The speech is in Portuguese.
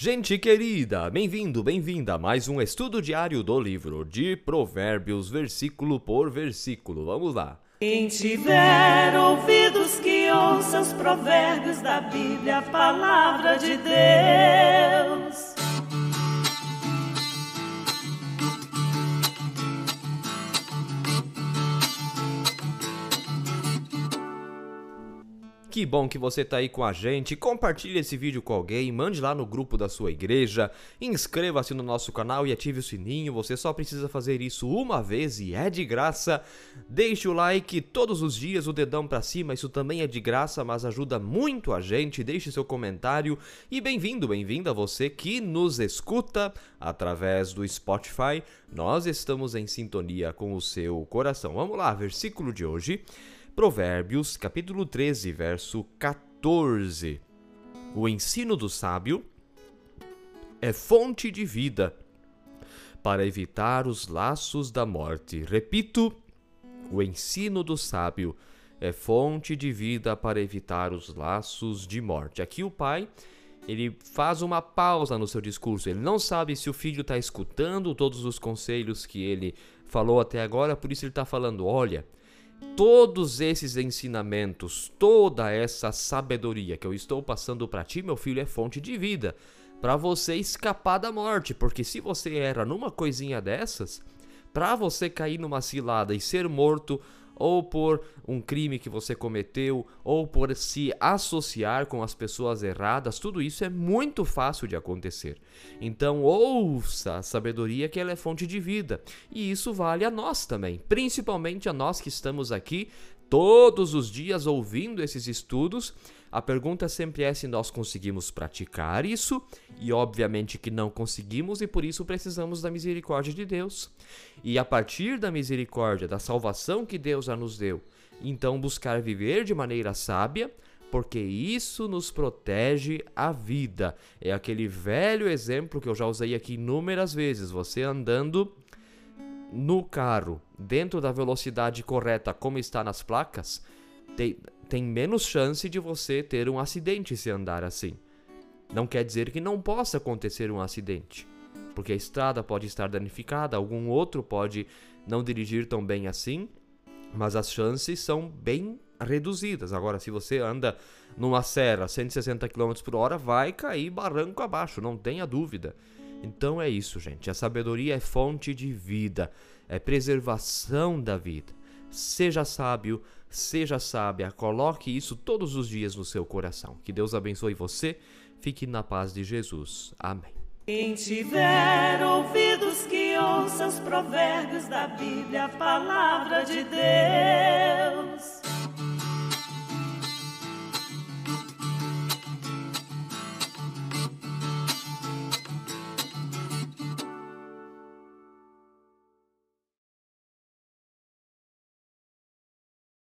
Gente querida, bem-vindo, bem-vinda a mais um estudo diário do livro de Provérbios, versículo por versículo. Vamos lá. Quem tiver ouvidos que ouça os provérbios da Bíblia, a palavra de Deus. Que bom que você tá aí com a gente. Compartilhe esse vídeo com alguém, mande lá no grupo da sua igreja, inscreva-se no nosso canal e ative o sininho. Você só precisa fazer isso uma vez e é de graça. Deixe o like todos os dias, o dedão para cima, isso também é de graça, mas ajuda muito a gente. Deixe seu comentário e bem-vindo, bem-vinda você que nos escuta através do Spotify. Nós estamos em sintonia com o seu coração. Vamos lá, versículo de hoje. Provérbios, capítulo 13, verso 14. O ensino do sábio é fonte de vida para evitar os laços da morte. Repito, o ensino do sábio é fonte de vida para evitar os laços de morte. Aqui o pai ele faz uma pausa no seu discurso. Ele não sabe se o filho está escutando todos os conselhos que ele falou até agora, por isso ele está falando: olha, todos esses ensinamentos, toda essa sabedoria que eu estou passando para ti, meu filho, é fonte de vida para você escapar da morte, porque se você era numa coisinha dessas, para você cair numa cilada e ser morto ou por um crime que você cometeu, ou por se associar com as pessoas erradas, tudo isso é muito fácil de acontecer. Então, ouça a sabedoria que ela é fonte de vida. E isso vale a nós também, principalmente a nós que estamos aqui todos os dias ouvindo esses estudos. A pergunta sempre é se nós conseguimos praticar isso, e obviamente que não conseguimos, e por isso precisamos da misericórdia de Deus. E a partir da misericórdia, da salvação que Deus já nos deu, então buscar viver de maneira sábia, porque isso nos protege a vida. É aquele velho exemplo que eu já usei aqui inúmeras vezes: você andando no carro dentro da velocidade correta, como está nas placas, tem, tem menos chance de você ter um acidente se andar assim. Não quer dizer que não possa acontecer um acidente, porque a estrada pode estar danificada, algum outro pode não dirigir tão bem assim, mas as chances são bem reduzidas. Agora, se você anda numa serra 160 km por hora, vai cair barranco abaixo, não tenha dúvida. Então é isso, gente. A sabedoria é fonte de vida, é preservação da vida. Seja sábio, seja sábia, coloque isso todos os dias no seu coração. Que Deus abençoe você. Fique na paz de Jesus. Amém. Quem tiver ouvidos que ouça os provérbios da Bíblia, a palavra de Deus.